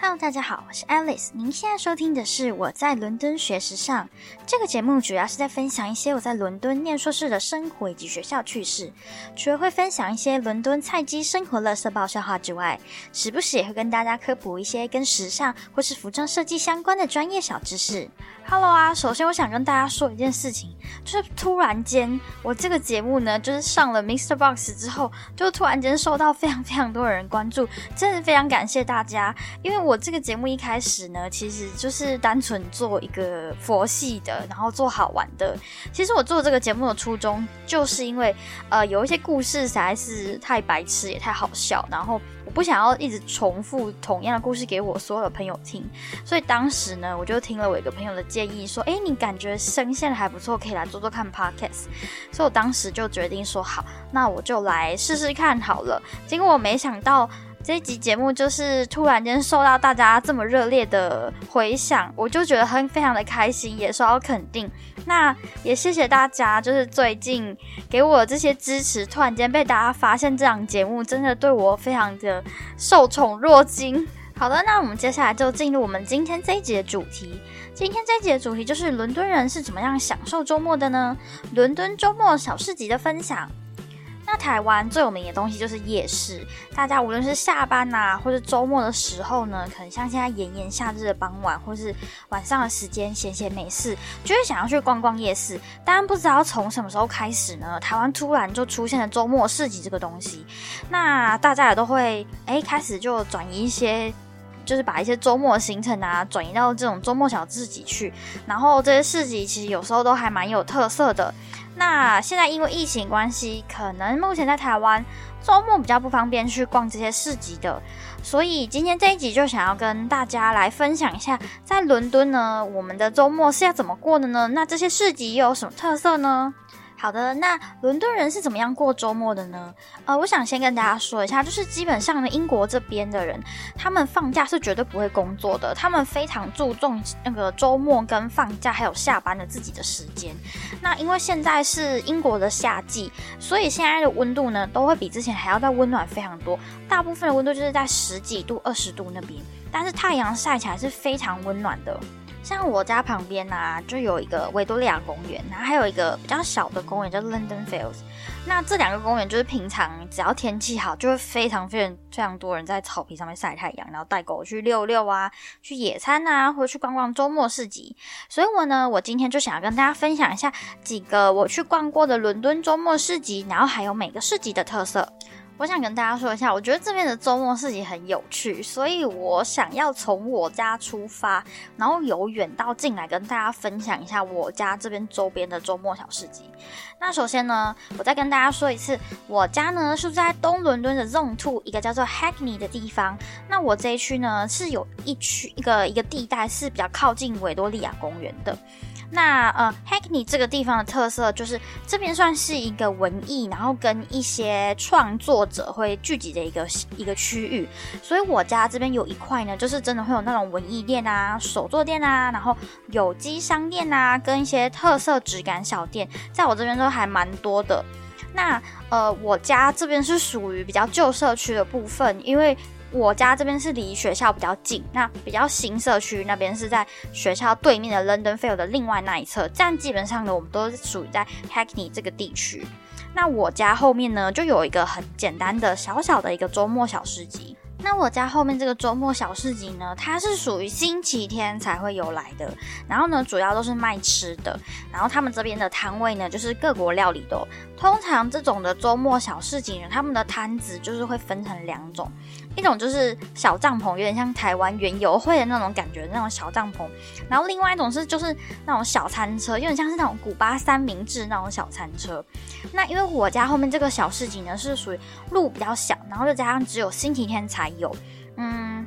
Hello，大家好，我是 Alice。您现在收听的是我在伦敦学时尚这个节目，主要是在分享一些我在伦敦念硕士的生活以及学校趣事。除了会分享一些伦敦菜鸡生活乐色爆笑话之外，时不时也会跟大家科普一些跟时尚或是服装设计相关的专业小知识。Hello 啊，首先我想跟大家说一件事情，就是突然间我这个节目呢，就是上了 Mr. Box 之后，就突然间受到非常非常多人关注，真的非常感谢大家，因为。我这个节目一开始呢，其实就是单纯做一个佛系的，然后做好玩的。其实我做这个节目的初衷，就是因为呃有一些故事实在是太白痴也太好笑，然后我不想要一直重复同样的故事给我所有的朋友听。所以当时呢，我就听了我一个朋友的建议，说：“哎，你感觉声线还不错，可以来做做看 podcast。”所以我当时就决定说：“好，那我就来试试看好了。”结果我没想到。这一集节目就是突然间受到大家这么热烈的回响，我就觉得很非常的开心，也受到肯定。那也谢谢大家，就是最近给我这些支持，突然间被大家发现这档节目真的对我非常的受宠若惊。好的，那我们接下来就进入我们今天这一集的主题。今天这一集的主题就是伦敦人是怎么样享受周末的呢？伦敦周末小市集的分享。那台湾最有名的东西就是夜市，大家无论是下班呐，或是周末的时候呢，可能像现在炎炎夏日的傍晚，或是晚上的时间，闲闲没事，就会想要去逛逛夜市。当然不知道从什么时候开始呢，台湾突然就出现了周末市集这个东西，那大家也都会哎开始就转移一些。就是把一些周末行程啊转移到这种周末小市集去，然后这些市集其实有时候都还蛮有特色的。那现在因为疫情关系，可能目前在台湾周末比较不方便去逛这些市集的，所以今天这一集就想要跟大家来分享一下，在伦敦呢，我们的周末是要怎么过的呢？那这些市集又有什么特色呢？好的，那伦敦人是怎么样过周末的呢？呃，我想先跟大家说一下，就是基本上呢，英国这边的人，他们放假是绝对不会工作的，他们非常注重那个周末跟放假还有下班的自己的时间。那因为现在是英国的夏季，所以现在的温度呢，都会比之前还要再温暖非常多，大部分的温度就是在十几度、二十度那边，但是太阳晒起来是非常温暖的。像我家旁边呐，就有一个维多利亚公园，然后还有一个比较小的公园叫 London Fields。那这两个公园就是平常只要天气好，就会非常非常非常多人在草皮上面晒太阳，然后带狗去遛遛啊，去野餐啊，或者去逛逛周末市集。所以我呢，我今天就想要跟大家分享一下几个我去逛过的伦敦周末市集，然后还有每个市集的特色。我想跟大家说一下，我觉得这边的周末市集很有趣，所以我想要从我家出发，然后由远到近来跟大家分享一下我家这边周边的周末小市集。那首先呢，我再跟大家说一次，我家呢是在东伦敦的 Zone Two 一个叫做 Hackney 的地方。那我这一区呢是有一区一个一个地带是比较靠近维多利亚公园的。那呃，Hackney 这个地方的特色就是这边算是一个文艺，然后跟一些创作者会聚集的一个一个区域。所以我家这边有一块呢，就是真的会有那种文艺店啊、手作店啊，然后有机商店啊，跟一些特色质感小店，在我这边都还蛮多的。那呃，我家这边是属于比较旧社区的部分，因为。我家这边是离学校比较近，那比较新社区那边是在学校对面的 London Field 的另外那一侧，这样基本上呢，我们都是属于在 Hackney 这个地区。那我家后面呢，就有一个很简单的小小的一个周末小市集。那我家后面这个周末小市集呢，它是属于星期天才会有来的，然后呢，主要都是卖吃的，然后他们这边的摊位呢，就是各国料理都。通常这种的周末小市集呢，他们的摊子就是会分成两种，一种就是小帐篷，有点像台湾园游会的那种感觉那种小帐篷，然后另外一种是就是那种小餐车，有点像是那种古巴三明治那种小餐车。那因为我家后面这个小市集呢，是属于路比较小，然后再加上只有星期天才有，嗯。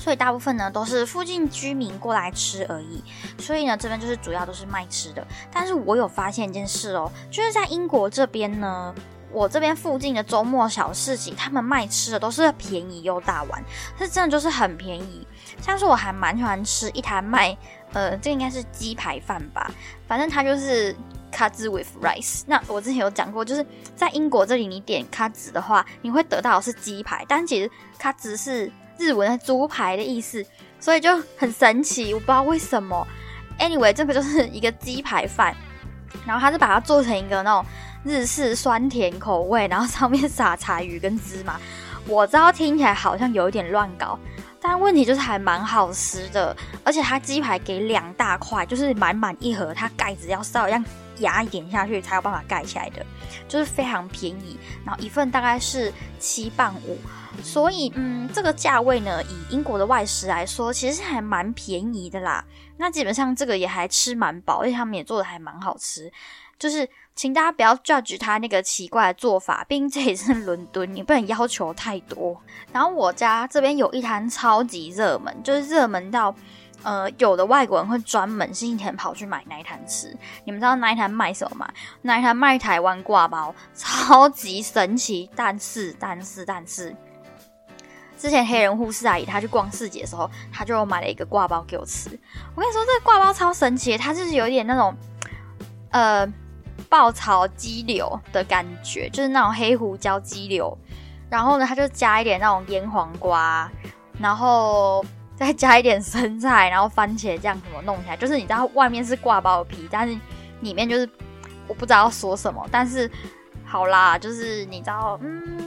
所以大部分呢都是附近居民过来吃而已，所以呢这边就是主要都是卖吃的。但是我有发现一件事哦，就是在英国这边呢，我这边附近的周末小市集，他们卖吃的都是便宜又大碗，是真的就是很便宜。像是我还蛮喜欢吃一摊卖，呃，这应该是鸡排饭吧，反正它就是 cuts with rice。那我之前有讲过，就是在英国这里你点咖子的话，你会得到的是鸡排，但其实咖子是。日文的猪排的意思，所以就很神奇，我不知道为什么。Anyway，这个就是一个鸡排饭，然后他是把它做成一个那种日式酸甜口味，然后上面撒柴鱼跟芝麻。我知道听起来好像有一点乱搞，但问题就是还蛮好吃的，而且它鸡排给两大块，就是满满一盒，它盖子要稍微压一点下去才有办法盖起来的，就是非常便宜。然后一份大概是七磅五。所以，嗯，这个价位呢，以英国的外食来说，其实还蛮便宜的啦。那基本上这个也还吃蛮饱，而且他们也做的还蛮好吃。就是，请大家不要 judge 他那个奇怪的做法，毕竟这也是伦敦，你不能要求太多。然后我家这边有一摊超级热门，就是热门到，呃，有的外国人会专门星期天跑去买那一摊吃。你们知道那一摊卖什么吗？那一摊卖台湾挂包，超级神奇。但是，但是，但是。之前黑人护士阿姨她去逛市集的时候，她就买了一个挂包给我吃。我跟你说，这个挂包超神奇，它就是有点那种呃爆炒鸡柳的感觉，就是那种黑胡椒鸡柳。然后呢，它就加一点那种腌黄瓜，然后再加一点生菜，然后番茄酱怎么弄起来？就是你知道外面是挂包皮，但是里面就是我不知道要说什么。但是好啦，就是你知道，嗯。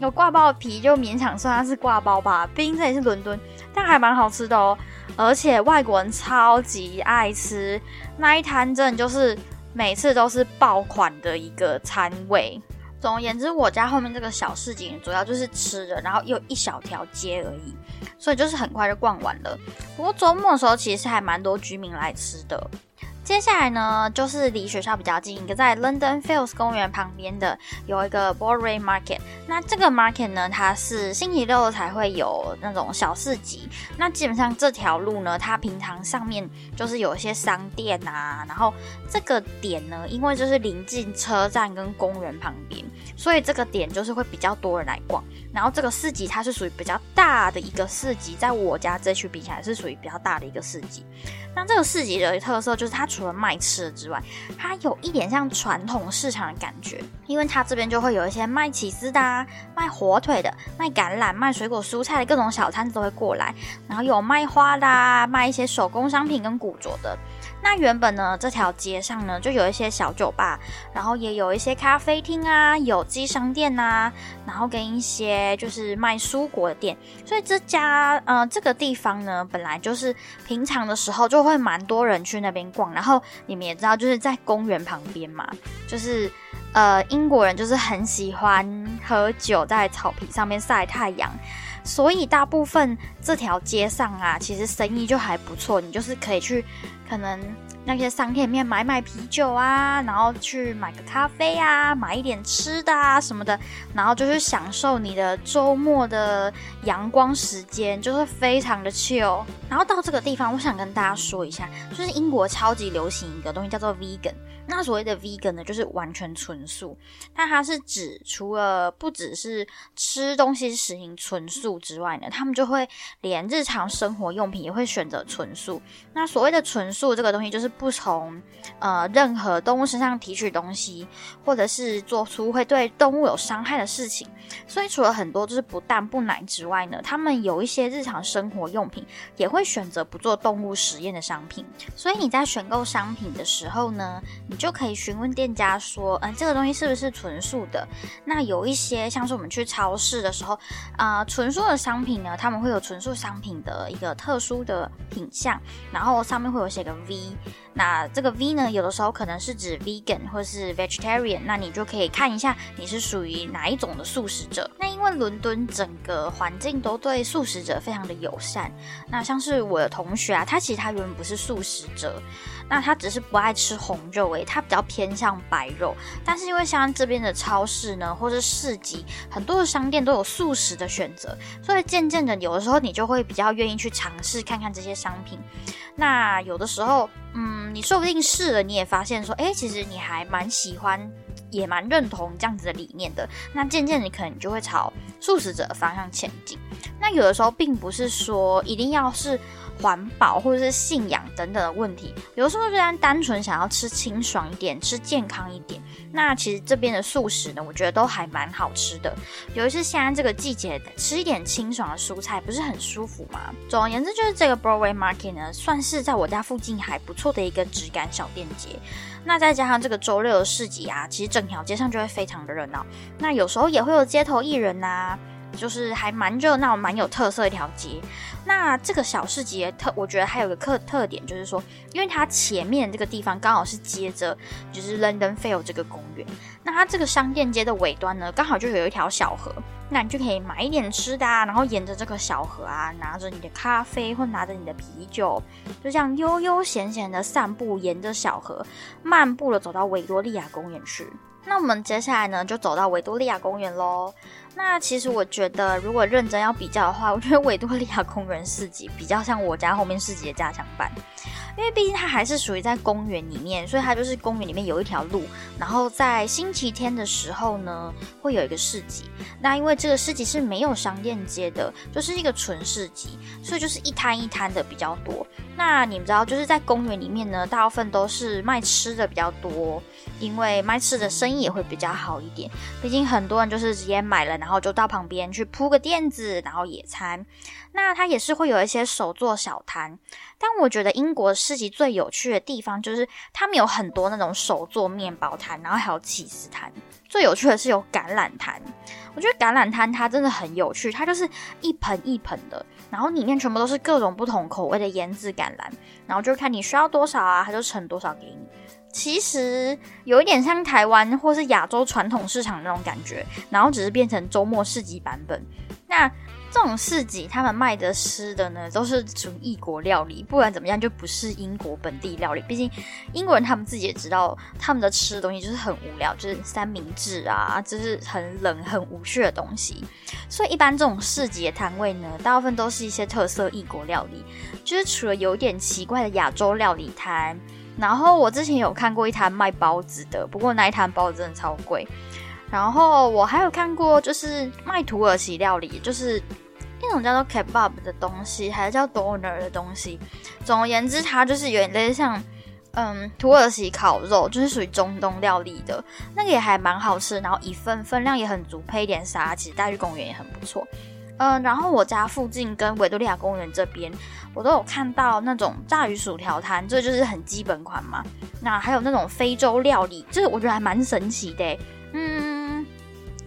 有挂包皮就勉强算它是挂包吧，毕竟这也是伦敦，但还蛮好吃的哦。而且外国人超级爱吃那一摊，真的就是每次都是爆款的一个餐位。总而言之，我家后面这个小市井主要就是吃的，然后又一小条街而已，所以就是很快就逛完了。不过周末的时候，其实还蛮多居民来吃的。接下来呢，就是离学校比较近，一个在 London Fields 公园旁边的有一个 Boray Market。那这个 Market 呢，它是星期六才会有那种小市集。那基本上这条路呢，它平常上面就是有一些商店啊，然后这个点呢，因为就是临近车站跟公园旁边，所以这个点就是会比较多人来逛。然后这个市集它是属于比较大的一个市集，在我家这区比起来是属于比较大的一个市集。那这个市集的特色就是它除了卖吃的之外，它有一点像传统市场的感觉，因为它这边就会有一些卖起司的、卖火腿的、卖橄榄、卖水果蔬菜的各种小摊子都会过来，然后有卖花的、卖一些手工商品跟古着的。那原本呢，这条街上呢就有一些小酒吧，然后也有一些咖啡厅啊、有机商店呐，然后跟一些就是卖蔬果的店。所以这家呃这个地方呢，本来就是平常的时候就会蛮多人去那边逛。然后你们也知道，就是在公园旁边嘛，就是呃英国人就是很喜欢喝酒，在草坪上面晒太阳。所以大部分这条街上啊，其实生意就还不错。你就是可以去，可能那些商店里面买买啤酒啊，然后去买个咖啡啊，买一点吃的啊什么的，然后就是享受你的周末的阳光时间，就是非常的 chill。然后到这个地方，我想跟大家说一下，就是英国超级流行一个东西叫做 vegan。那所谓的 vegan 呢，就是完全纯素。那它是指除了不只是吃东西实行纯素之外呢，他们就会连日常生活用品也会选择纯素。那所谓的纯素这个东西，就是不从呃任何动物身上提取东西，或者是做出会对动物有伤害的事情。所以除了很多就是不蛋不奶之外呢，他们有一些日常生活用品也会选择不做动物实验的商品。所以你在选购商品的时候呢，你就可以询问店家说，嗯，这个东西是不是纯素的？那有一些像是我们去超市的时候，啊，纯素的商品呢，他们会有纯素商品的一个特殊的品相，然后上面会有写个 V。那这个 V 呢，有的时候可能是指 vegan 或是 vegetarian，那你就可以看一下你是属于哪一种的素食者。那因为伦敦整个环境都对素食者非常的友善，那像是我的同学啊，他其实他原本不是素食者。那他只是不爱吃红肉诶，他比较偏向白肉。但是因为像这边的超市呢，或是市集，很多的商店都有素食的选择，所以渐渐的，有的时候你就会比较愿意去尝试看看这些商品。那有的时候，嗯，你说不定试了，你也发现说，哎，其实你还蛮喜欢。也蛮认同这样子的理念的。那渐渐你可能就会朝素食者方向前进。那有的时候并不是说一定要是。环保或者是信仰等等的问题，有的时候虽然单纯想要吃清爽一点、吃健康一点，那其实这边的素食呢，我觉得都还蛮好吃的。尤其是现在这个季节，吃一点清爽的蔬菜，不是很舒服吗？总而言之，就是这个 Broadway Market 呢，算是在我家附近还不错的一个质感小店街。那再加上这个周六的市集啊，其实整条街上就会非常的热闹。那有时候也会有街头艺人呐。就是还蛮热闹、蛮有特色一条街。那这个小市集特，我觉得还有个特特点，就是说，因为它前面这个地方刚好是接着就是 London Fair 这个公园。那它这个商店街的尾端呢，刚好就有一条小河，那你就可以买一点吃的啊，然后沿着这个小河啊，拿着你的咖啡或拿着你的啤酒，就这样悠悠闲闲的散步，沿着小河漫步的走到维多利亚公园去。那我们接下来呢，就走到维多利亚公园喽。那其实我觉得，如果认真要比较的话，我觉得维多利亚公园市集比较像我家后面市集的加强版。因为毕竟它还是属于在公园里面，所以它就是公园里面有一条路，然后在星期天的时候呢，会有一个市集。那因为这个市集是没有商店街的，就是一个纯市集，所以就是一摊一摊的比较多。那你们知道，就是在公园里面呢，大部分都是卖吃的比较多，因为卖吃的生意也会比较好一点。毕竟很多人就是直接买了，然后就到旁边去铺个垫子，然后野餐。那它也是会有一些手做小摊，但我觉得英国市集最有趣的地方就是他们有很多那种手做面包摊，然后还有起司摊。最有趣的是有橄榄摊，我觉得橄榄摊它真的很有趣，它就是一盆一盆的，然后里面全部都是各种不同口味的腌制橄榄，然后就看你需要多少啊，它就盛多少给你。其实有一点像台湾或是亚洲传统市场那种感觉，然后只是变成周末市集版本。那这种市集，他们卖的吃的呢，都是纯异国料理。不管怎么样，就不是英国本地料理。毕竟英国人他们自己也知道，他们的吃的东西就是很无聊，就是三明治啊，就是很冷、很无趣的东西。所以一般这种市集的摊位呢，大部分都是一些特色异国料理，就是除了有点奇怪的亚洲料理摊。然后我之前有看过一摊卖包子的，不过那一摊包子真的超贵。然后我还有看过，就是卖土耳其料理，就是那种叫做 kebab 的东西，还是叫 doner 的东西。总而言之，它就是有点类似像，嗯，土耳其烤肉，就是属于中东料理的，那个也还蛮好吃。然后一份分量也很足，配一点沙，其实带去公园也很不错。嗯，然后我家附近跟维多利亚公园这边，我都有看到那种炸鱼薯条摊，这就是很基本款嘛。那还有那种非洲料理，这个我觉得还蛮神奇的，嗯。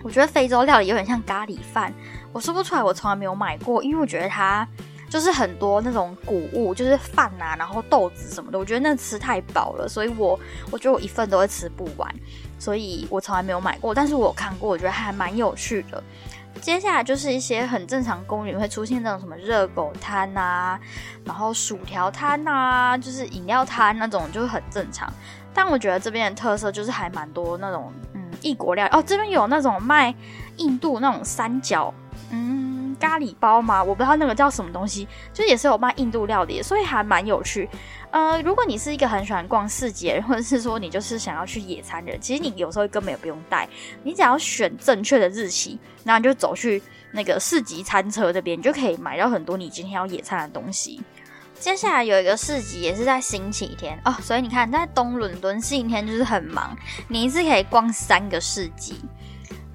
我觉得非洲料理有点像咖喱饭，我说不出来，我从来没有买过，因为我觉得它就是很多那种谷物，就是饭啊，然后豆子什么的，我觉得那吃太饱了，所以我我觉得我一份都会吃不完，所以我从来没有买过，但是我看过，我觉得还蛮有趣的。接下来就是一些很正常公园会出现那种什么热狗摊啊，然后薯条摊啊，就是饮料摊那种，就是很正常。但我觉得这边的特色就是还蛮多那种。嗯异国料哦，这边有那种卖印度那种三角嗯咖喱包嘛，我不知道那个叫什么东西，就也是有卖印度料理，所以还蛮有趣。呃，如果你是一个很喜欢逛市集，或者是说你就是想要去野餐的人，其实你有时候根本也不用带，你只要选正确的日期，然后你就走去那个市集餐车这边，你就可以买到很多你今天要野餐的东西。接下来有一个市集，也是在星期天哦，所以你看，在东伦敦星期天就是很忙，你一次可以逛三个市集。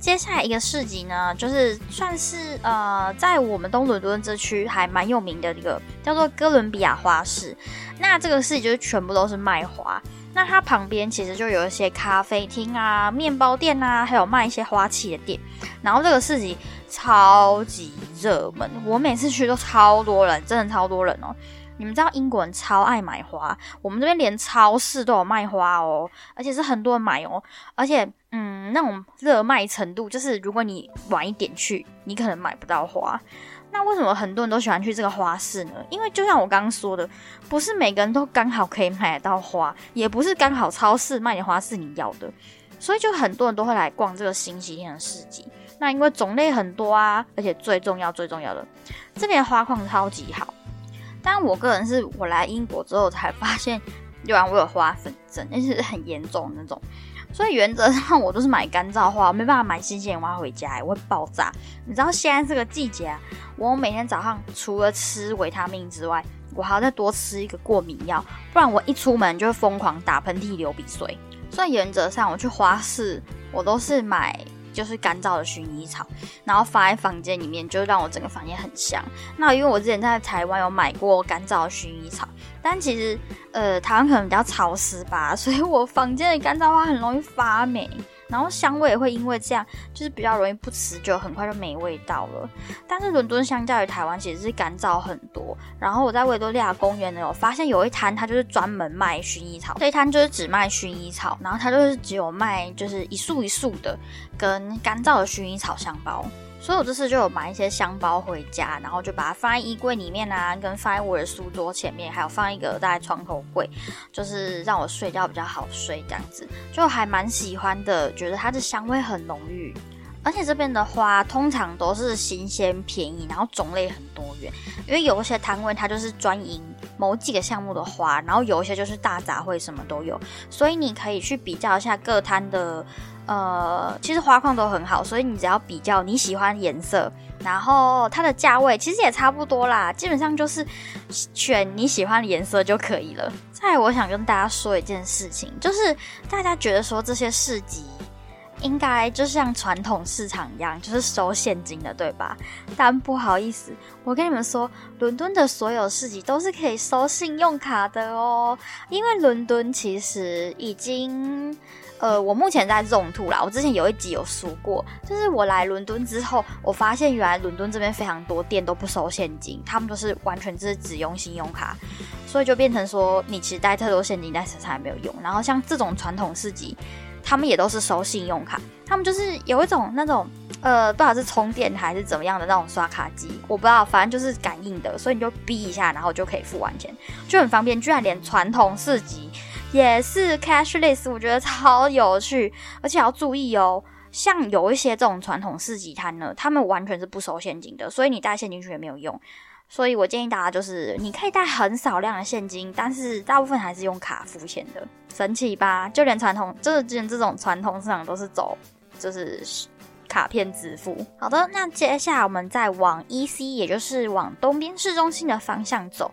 接下来一个市集呢，就是算是呃，在我们东伦敦这区还蛮有名的一个叫做哥伦比亚花市。那这个市集就是全部都是卖花，那它旁边其实就有一些咖啡厅啊、面包店啊，还有卖一些花器的店。然后这个市集超级热门，我每次去都超多人，真的超多人哦。你们知道英国人超爱买花，我们这边连超市都有卖花哦，而且是很多人买哦，而且嗯，那种热卖程度，就是如果你晚一点去，你可能买不到花。那为什么很多人都喜欢去这个花市呢？因为就像我刚刚说的，不是每个人都刚好可以买得到花，也不是刚好超市卖的花是你要的，所以就很多人都会来逛这个星期天的市集。那因为种类很多啊，而且最重要最重要的，这边花况超级好。但我个人是我来英国之后才发现，有啊，我有花粉症，而且是很严重那种。所以原则上我都是买干燥花，没办法买新鲜花回家，我会爆炸。你知道现在这个季节啊，我每天早上除了吃维他命之外，我还要再多吃一个过敏药，不然我一出门就会疯狂打喷嚏、流鼻水。所以原则上我去花市，我都是买。就是干燥的薰衣草，然后放在房间里面，就让我整个房间很香。那因为我之前在台湾有买过干燥的薰衣草，但其实呃台湾可能比较潮湿吧，所以我房间的干燥花很容易发霉。然后香味也会因为这样，就是比较容易不持久，很快就没味道了。但是伦敦相较于台湾，其实是干燥很多。然后我在维多利亚公园呢，有发现有一摊，它就是专门卖薰衣草。这一摊就是只卖薰衣草，然后它就是只有卖就是一束一束的跟干燥的薰衣草香包。所以我这次就有买一些香包回家，然后就把它放在衣柜里面啊，跟放在我的书桌前面，还有放一个在窗口柜，就是让我睡觉比较好睡这样子，就还蛮喜欢的，觉得它的香味很浓郁，而且这边的花通常都是新鲜便宜，然后种类很多元，因为有一些摊位它就是专营某几个项目的花，然后有一些就是大杂烩，什么都有，所以你可以去比较一下各摊的。呃，其实花框都很好，所以你只要比较你喜欢颜色，然后它的价位其实也差不多啦，基本上就是选你喜欢的颜色就可以了。再，我想跟大家说一件事情，就是大家觉得说这些市集应该就像传统市场一样，就是收现金的，对吧？但不好意思，我跟你们说，伦敦的所有市集都是可以收信用卡的哦，因为伦敦其实已经。呃，我目前在种兔啦。我之前有一集有说过，就是我来伦敦之后，我发现原来伦敦这边非常多店都不收现金，他们都是完全就是只用信用卡，所以就变成说你其实带太多现金在身上也没有用。然后像这种传统市集，他们也都是收信用卡，他们就是有一种那种呃，不知道是充电还是怎么样的那种刷卡机，我不知道，反正就是感应的，所以你就逼一下，然后就可以付完钱，就很方便。居然连传统市集。也是 cashless，我觉得超有趣，而且要注意哦。像有一些这种传统市集摊呢，他们完全是不收现金的，所以你带现金去也没有用。所以我建议大家就是，你可以带很少量的现金，但是大部分还是用卡付钱的，神奇吧？就连传统，就是之前这种传统市场都是走，就是。卡片支付。好的，那接下来我们再往 EC，也就是往东边市中心的方向走。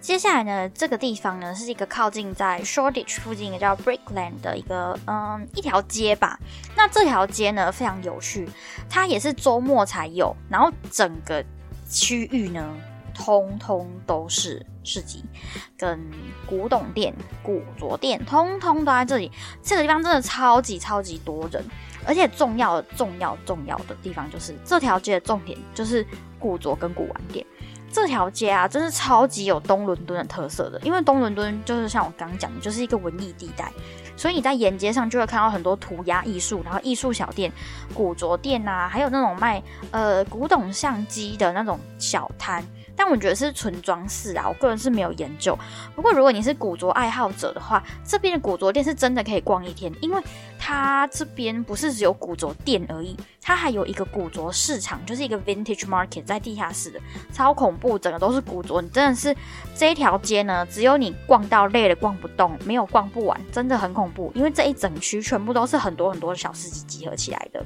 接下来呢，这个地方呢是一个靠近在 Shoreditch 附近一个叫 Brickland 的一个嗯一条街吧。那这条街呢非常有趣，它也是周末才有，然后整个区域呢通通都是市集跟古董店、古着店，通通都在这里。这个地方真的超级超级多人。而且重要、重要、重要的地方就是这条街的重点就是古着跟古玩店。这条街啊，真是超级有东伦敦的特色的，因为东伦敦就是像我刚刚讲的，就是一个文艺地带，所以你在沿街上就会看到很多涂鸦艺术，然后艺术小店、古着店啊，还有那种卖呃古董相机的那种小摊。但我觉得是纯装饰啊，我个人是没有研究。不过如果你是古着爱好者的话，这边的古着店是真的可以逛一天，因为它这边不是只有古着店而已，它还有一个古着市场，就是一个 vintage market 在地下室的，超恐怖，整个都是古着。你真的是这一条街呢，只有你逛到累了逛不动，没有逛不完，真的很恐怖。因为这一整区全部都是很多很多的小市集集合起来的。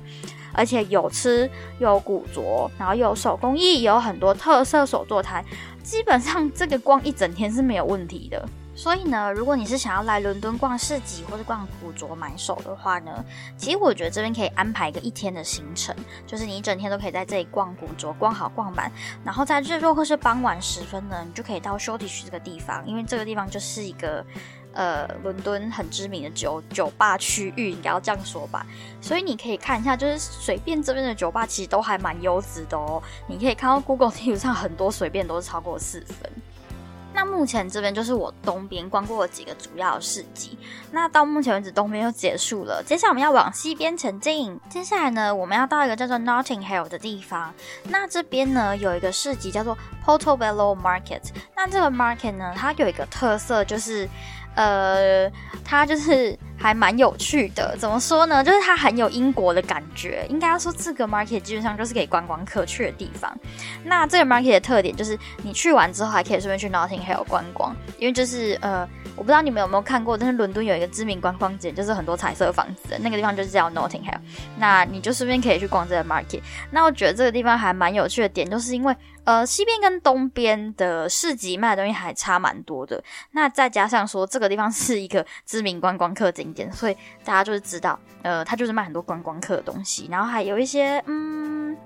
而且有吃有古着，然后有手工艺，有很多特色手作摊，基本上这个逛一整天是没有问题的。所以呢，如果你是想要来伦敦逛市集或者逛古着买手的话呢，其实我觉得这边可以安排一个一天的行程，就是你一整天都可以在这里逛古着，逛好逛满，然后在日落或是傍晚时分呢，你就可以到 Shortish 这个地方，因为这个地方就是一个。呃，伦敦很知名的酒酒吧区域，应该要这样说吧。所以你可以看一下，就是随便这边的酒吧其实都还蛮优质的哦。你可以看到 Google 地图上很多随便都是超过四分。那目前这边就是我东边逛过几个主要的市集。那到目前为止东边就结束了，接下来我们要往西边前进。接下来呢，我们要到一个叫做 Notting Hill 的地方。那这边呢有一个市集叫做 Portobello Market。那这个 market 呢，它有一个特色就是。呃，它就是还蛮有趣的。怎么说呢？就是它很有英国的感觉。应该要说，这个 market 基本上就是给观光客去的地方。那这个 market 的特点就是，你去完之后还可以顺便去 Notting Hill 观光，因为就是呃，我不知道你们有没有看过，但是伦敦有一个知名观光景，就是很多彩色房子，那个地方就是叫 Notting Hill。那你就顺便可以去逛这个 market。那我觉得这个地方还蛮有趣的点，就是因为。呃，西边跟东边的市集卖的东西还差蛮多的。那再加上说这个地方 是一个知名观光客景点，所以大家就是知道，呃，它就是卖很多观光客的东西。然后还有一些，嗯，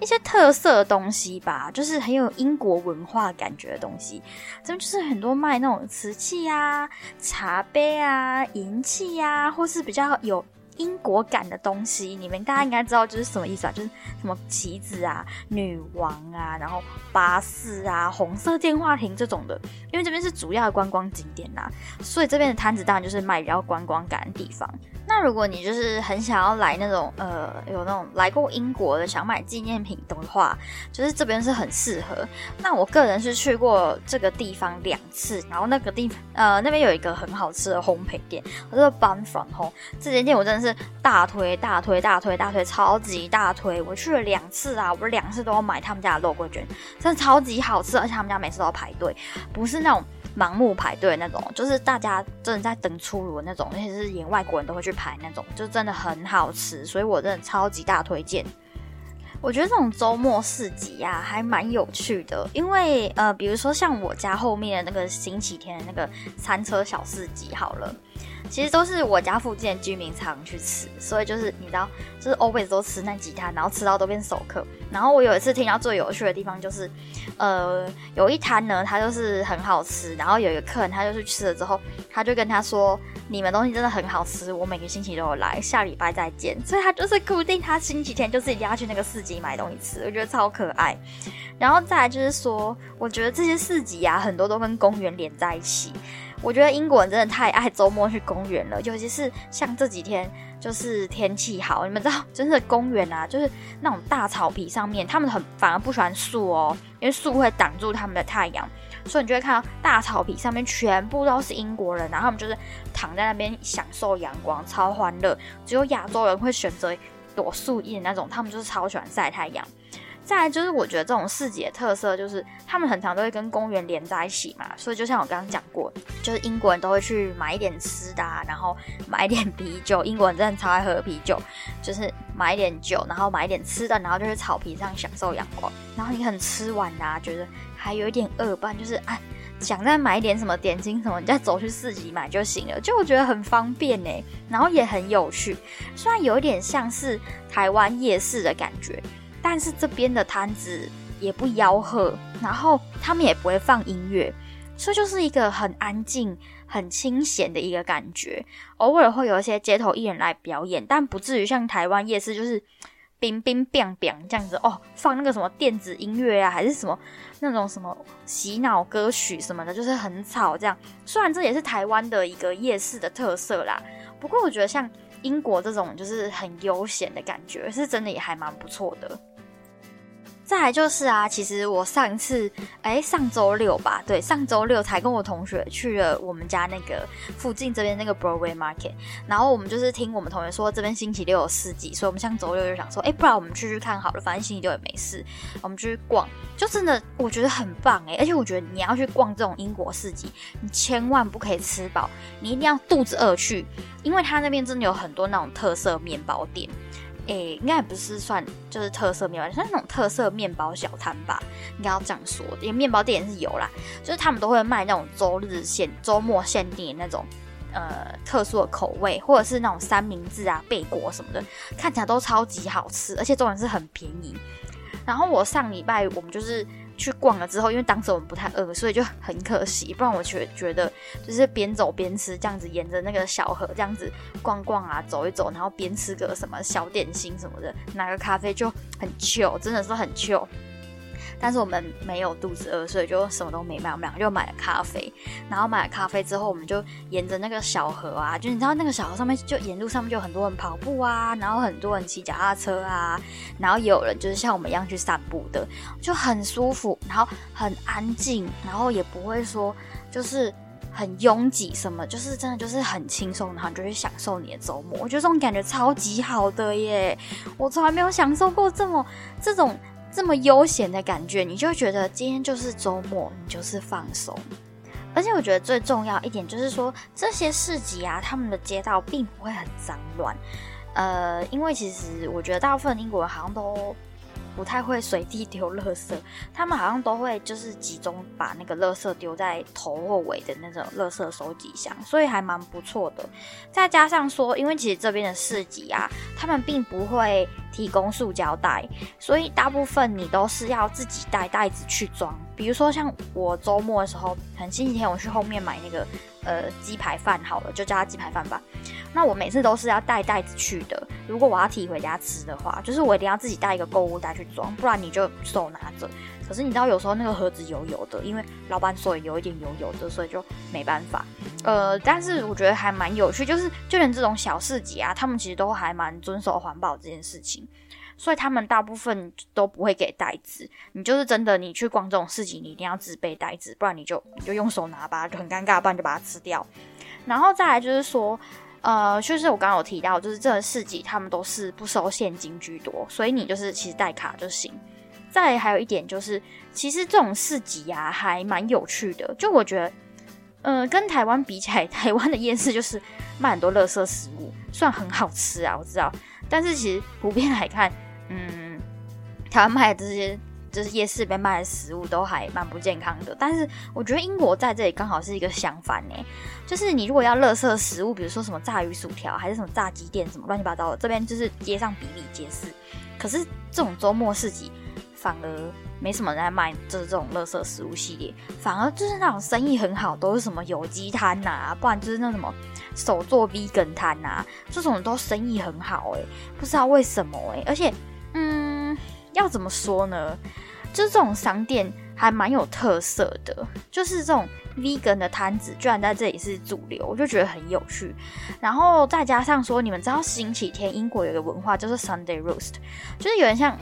一些特色的东西吧，就是很有英国文化感觉的东西。这边就是很多卖那种瓷器啊、茶杯啊、银器呀，或是比较有。因果感的东西，你们大家应该知道就是什么意思啊？就是什么棋子啊、女王啊，然后巴士啊、红色电话亭这种的。因为这边是主要的观光景点呐，所以这边的摊子当然就是卖比较观光感的地方。那如果你就是很想要来那种呃有那种来过英国的想买纪念品的话，就是这边是很适合。那我个人是去过这个地方两次，然后那个地呃那边有一个很好吃的烘焙店，叫做 Bun From Home。这间店我真的是大推大推大推大推，超级大推！我去了两次啊，我两次都要买他们家的肉桂卷，真的超级好吃，而且他们家每次都要排队，不是那种。盲目排队那种，就是大家真的在等出炉那种，而且是连外国人都会去排那种，就真的很好吃，所以我真的超级大推荐。我觉得这种周末市集呀，还蛮有趣的，因为呃，比如说像我家后面的那个星期天的那个餐车小市集，好了。其实都是我家附近的居民常去吃，所以就是你知道，就是 always 都吃那几摊，然后吃到都变熟客。然后我有一次听到最有趣的地方就是，呃，有一摊呢，它就是很好吃，然后有一个客人他就去吃了之后，他就跟他说：“你们东西真的很好吃，我每个星期都有来，下礼拜再见。”所以他就是固定他星期天就是一定要去那个市集买东西吃，我觉得超可爱。然后再来就是说，我觉得这些市集啊，很多都跟公园连在一起。我觉得英国人真的太爱周末去公园了，尤其是像这几天，就是天气好，你们知道，真的公园啊，就是那种大草皮上面，他们很反而不喜欢树哦，因为树会挡住他们的太阳，所以你就会看到大草皮上面全部都是英国人，然后他们就是躺在那边享受阳光，超欢乐。只有亚洲人会选择躲树荫那种，他们就是超喜欢晒太阳。再来就是，我觉得这种市集的特色就是，他们很常都会跟公园连在一起嘛，所以就像我刚刚讲过，就是英国人都会去买一点吃的，啊然后买一点啤酒。英国人真的超爱喝啤酒，就是买一点酒，然后买一点吃的，然后就去草坪上享受阳光。然后你很吃完啊，觉得还有一点饿，不然就是哎，想再买一点什么点心什么，你再走去市集买就行了。就我觉得很方便呢，然后也很有趣，虽然有一点像是台湾夜市的感觉。但是这边的摊子也不吆喝，然后他们也不会放音乐，所以就是一个很安静、很清闲的一个感觉。偶尔会有一些街头艺人来表演，但不至于像台湾夜市就是冰冰冰冰这样子哦，放那个什么电子音乐啊，还是什么那种什么洗脑歌曲什么的，就是很吵这样。虽然这也是台湾的一个夜市的特色啦，不过我觉得像英国这种就是很悠闲的感觉，是真的也还蛮不错的。再来就是啊，其实我上一次哎上周六吧，对，上周六才跟我同学去了我们家那个附近这边那个 Broadway Market，然后我们就是听我们同学说这边星期六有市集，所以我们像周六就想说，哎，不然我们去去看好了，反正星期六也没事，我们去逛，就真的我觉得很棒哎，而且我觉得你要去逛这种英国市集，你千万不可以吃饱，你一定要肚子饿去，因为他那边真的有很多那种特色面包店。诶，应该不是算就是特色面包，算那种特色面包小摊吧，应该要这样说。因为面包店也是有啦，就是他们都会卖那种周日限、周末限定的那种呃特殊的口味，或者是那种三明治啊、贝果什么的，看起来都超级好吃，而且重点是很便宜。然后我上礼拜我们就是。去逛了之后，因为当时我们不太饿，所以就很可惜。不然我觉觉得就是边走边吃，这样子沿着那个小河这样子逛逛啊，走一走，然后边吃个什么小点心什么的，拿个咖啡就很 chill，真的是很 chill。但是我们没有肚子饿，所以就什么都没买。我们两个就买了咖啡，然后买了咖啡之后，我们就沿着那个小河啊，就你知道那个小河上面，就沿路上面就很多人跑步啊，然后很多人骑脚踏车啊，然后也有人就是像我们一样去散步的，就很舒服，然后很安静，然后也不会说就是很拥挤，什么就是真的就是很轻松，然后就去享受你的周末。我觉得这种感觉超级好的耶！我从来没有享受过这么这种这么悠闲的感觉。你就觉得今天就是周末，你就是放松。而且我觉得最重要一点就是说，这些市集啊，他们的街道并不会很脏乱。呃，因为其实我觉得大部分英国人好像都。不太会随地丢垃圾，他们好像都会就是集中把那个垃圾丢在头或尾的那种垃圾收集箱，所以还蛮不错的。再加上说，因为其实这边的市集啊，他们并不会提供塑胶袋，所以大部分你都是要自己带袋子去装。比如说像我周末的时候，很星期天我去后面买那个呃鸡排饭，好了，就叫它鸡排饭吧。那我每次都是要带袋子去的。如果我要提回家吃的话，就是我一定要自己带一个购物袋去装，不然你就手拿着。可是你知道，有时候那个盒子油油的，因为老板手也有一点油油的，所以就没办法。呃，但是我觉得还蛮有趣，就是就连这种小市集啊，他们其实都还蛮遵守环保这件事情，所以他们大部分都不会给袋子。你就是真的，你去逛这种市集，你一定要自备袋子，不然你就你就用手拿吧，就很尴尬，不然就把它吃掉。然后再来就是说。呃，就是我刚刚有提到，就是这个市集他们都是不收现金居多，所以你就是其实带卡就行。再还有一点就是，其实这种市集啊还蛮有趣的，就我觉得，嗯，跟台湾比起来，台湾的夜市就是卖很多垃圾食物，算很好吃啊，我知道，但是其实普遍来看，嗯，台湾卖的这些。就是夜市边卖的食物都还蛮不健康的，但是我觉得英国在这里刚好是一个相反呢，就是你如果要乐色食物，比如说什么炸鱼薯条，还是什么炸鸡店，什么乱七八糟的，这边就是街上比比皆是。可是这种周末市集反而没什么人在卖，就是这种乐色食物系列，反而就是那种生意很好，都是什么有机摊呐，不然就是那什么手做 vegan 摊呐，这种都生意很好诶，不知道为什么诶，而且嗯。要怎么说呢？就是这种商店还蛮有特色的，就是这种 vegan 的摊子居然在这里是主流，我就觉得很有趣。然后再加上说，你们知道星期天英国有个文化就是 Sunday roast，就是有点像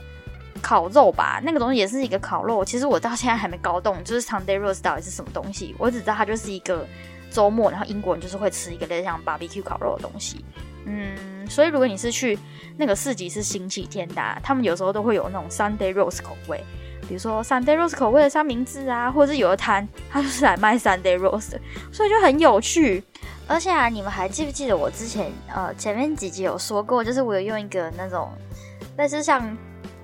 烤肉吧，那个东西也是一个烤肉。其实我到现在还没搞懂，就是 Sunday roast 到底是什么东西。我只知道它就是一个周末，然后英国人就是会吃一个类似像 barbecue 烤肉的东西。嗯，所以如果你是去那个市集是星期天的，他们有时候都会有那种 Sunday roast 口味，比如说 Sunday roast 口味的三明治啊，或者是有的摊他就是来卖 Sunday roast，所以就很有趣。而且啊，你们还记不记得我之前呃前面几集有说过，就是我有用一个那种但是像。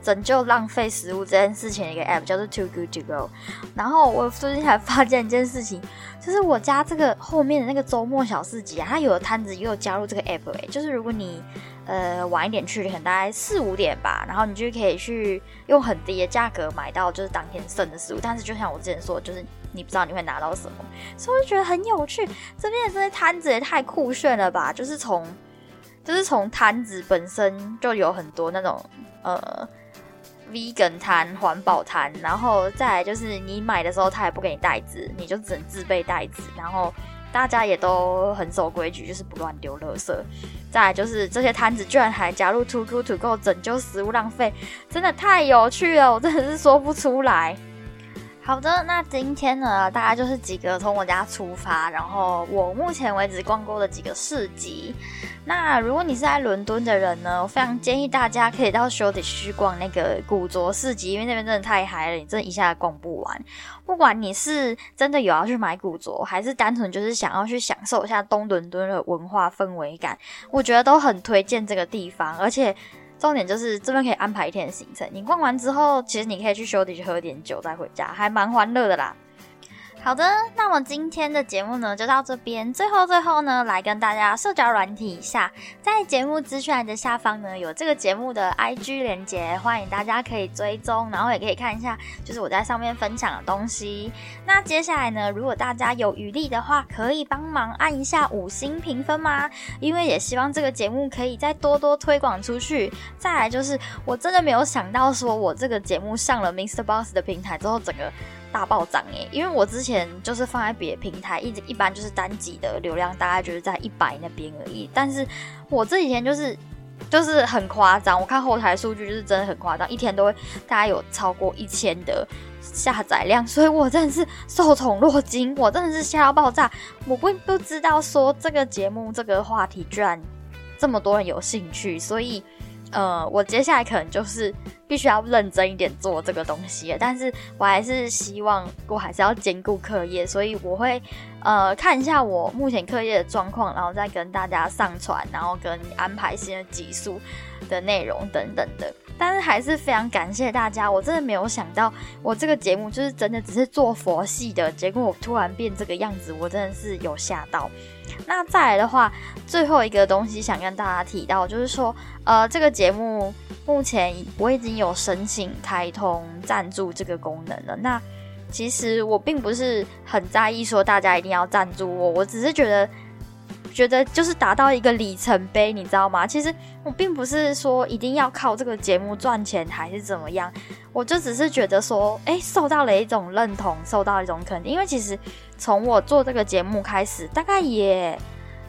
拯救浪费食物这件事情一个 app 叫做 Too Good To Go，然后我最近才发现一件事情，就是我家这个后面的那个周末小市集啊，它有的摊子也有加入这个 app 哎，就是如果你呃晚一点去，可能大概四五点吧，然后你就可以去用很低的价格买到就是当天剩的食物，但是就像我之前说，就是你不知道你会拿到什么，所以我就觉得很有趣。这边的这些摊子也太酷炫了吧！就是从就是从摊子本身就有很多那种呃。Vegan 摊、环保摊，然后再来就是你买的时候他也不给你袋子，你就只能自备袋子。然后大家也都很守规矩，就是不乱丢垃圾。再来就是这些摊子居然还加入 To Go To Go 拯救食物浪费，真的太有趣了，我真的是说不出来。好的，那今天呢，大概就是几个从我家出发，然后我目前为止逛过的几个市集。那如果你是在伦敦的人呢，我非常建议大家可以到 Shoreditch 去逛那个古着市集，因为那边真的太嗨了，你真的一下逛不完。不管你是真的有要去买古着，还是单纯就是想要去享受一下东伦敦的文化氛围感，我觉得都很推荐这个地方，而且。重点就是这边可以安排一天的行程，你逛完之后，其实你可以去休迪去喝点酒再回家，还蛮欢乐的啦。好的，那么今天的节目呢就到这边。最后最后呢，来跟大家社交软体一下，在节目资讯栏的下方呢有这个节目的 IG 连接，欢迎大家可以追踪，然后也可以看一下，就是我在上面分享的东西。那接下来呢，如果大家有余力的话，可以帮忙按一下五星评分吗？因为也希望这个节目可以再多多推广出去。再来就是，我真的没有想到说我这个节目上了 Mr. Boss 的平台之后，整个。大暴涨耶！因为我之前就是放在别的平台，一直一般就是单集的流量大概就是在一百那边而已。但是我这几天就是就是很夸张，我看后台数据就是真的很夸张，一天都会大概有超过一千的下载量，所以我真的是受宠若惊，我真的是吓到爆炸。我不不知道说这个节目这个话题居然这么多人有兴趣，所以呃，我接下来可能就是必须要认真一点做这个东西。但是我还是希望我还是要兼顾课业，所以我会呃看一下我目前课业的状况，然后再跟大家上传，然后跟安排新的集数的内容等等的。但是还是非常感谢大家，我真的没有想到，我这个节目就是真的只是做佛系的，结果我突然变这个样子，我真的是有吓到。那再来的话，最后一个东西想跟大家提到，就是说，呃，这个节目目前我已经有申请开通赞助这个功能了。那其实我并不是很在意说大家一定要赞助我，我只是觉得。觉得就是达到一个里程碑，你知道吗？其实我并不是说一定要靠这个节目赚钱还是怎么样，我就只是觉得说，哎，受到了一种认同，受到一种肯定。因为其实从我做这个节目开始，大概也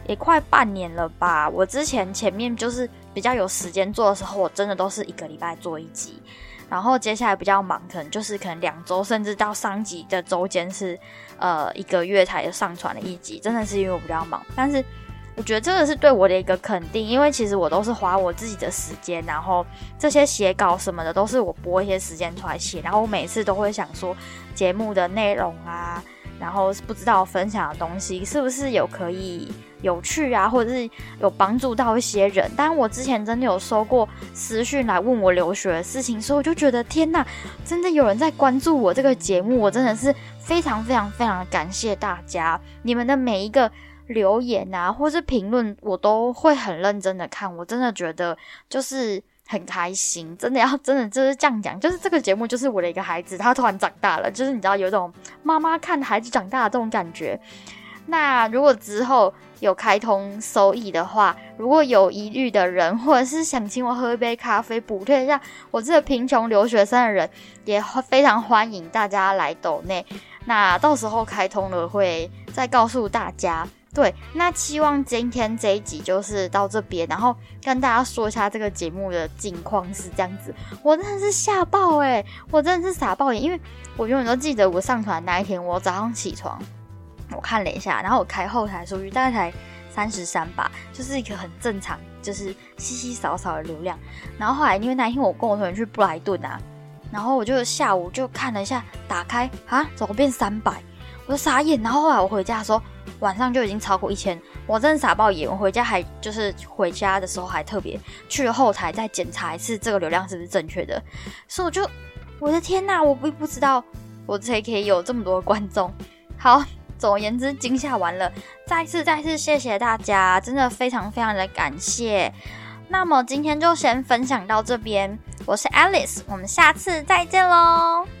也快半年了吧。我之前前面就是比较有时间做的时候，我真的都是一个礼拜做一集，然后接下来比较忙，可能就是可能两周，甚至到上集的周间是呃一个月才上传了一集，真的是因为我比较忙，但是。我觉得这个是对我的一个肯定，因为其实我都是花我自己的时间，然后这些写稿什么的都是我拨一些时间出来写，然后我每次都会想说节目的内容啊，然后不知道分享的东西是不是有可以有趣啊，或者是有帮助到一些人。但我之前真的有收过私讯来问我留学的事情，所以我就觉得天呐，真的有人在关注我这个节目，我真的是非常非常非常感谢大家，你们的每一个。留言啊，或是评论，我都会很认真的看。我真的觉得就是很开心，真的要真的就是这样讲，就是这个节目就是我的一个孩子，他突然长大了，就是你知道有一种妈妈看孩子长大的这种感觉。那如果之后有开通收益的话，如果有疑虑的人，或者是想请我喝一杯咖啡补贴一下我这个贫穷留学生的人，也非常欢迎大家来抖内。那到时候开通了会再告诉大家。对，那希望今天这一集就是到这边，然后跟大家说一下这个节目的近况是这样子。我真的是吓爆诶，我真的是傻爆眼，因为我永远都记得我上传那一天，我早上起床，我看了一下，然后我开后台数据大概才三十三吧，就是一个很正常，就是稀稀少少的流量。然后后来因为那一天我跟我同学去布莱顿啊，然后我就下午就看了一下，打开啊，怎么变三百？我就傻眼。然后后来我回家说。晚上就已经超过一千，我真的傻爆眼。我回家还就是回家的时候还特别去了后台再检查一次这个流量是不是正确的，所以我就我的天呐，我不不知道我这可以有这么多观众。好，总而言之，惊吓完了，再次再次谢谢大家，真的非常非常的感谢。那么今天就先分享到这边，我是 Alice，我们下次再见喽。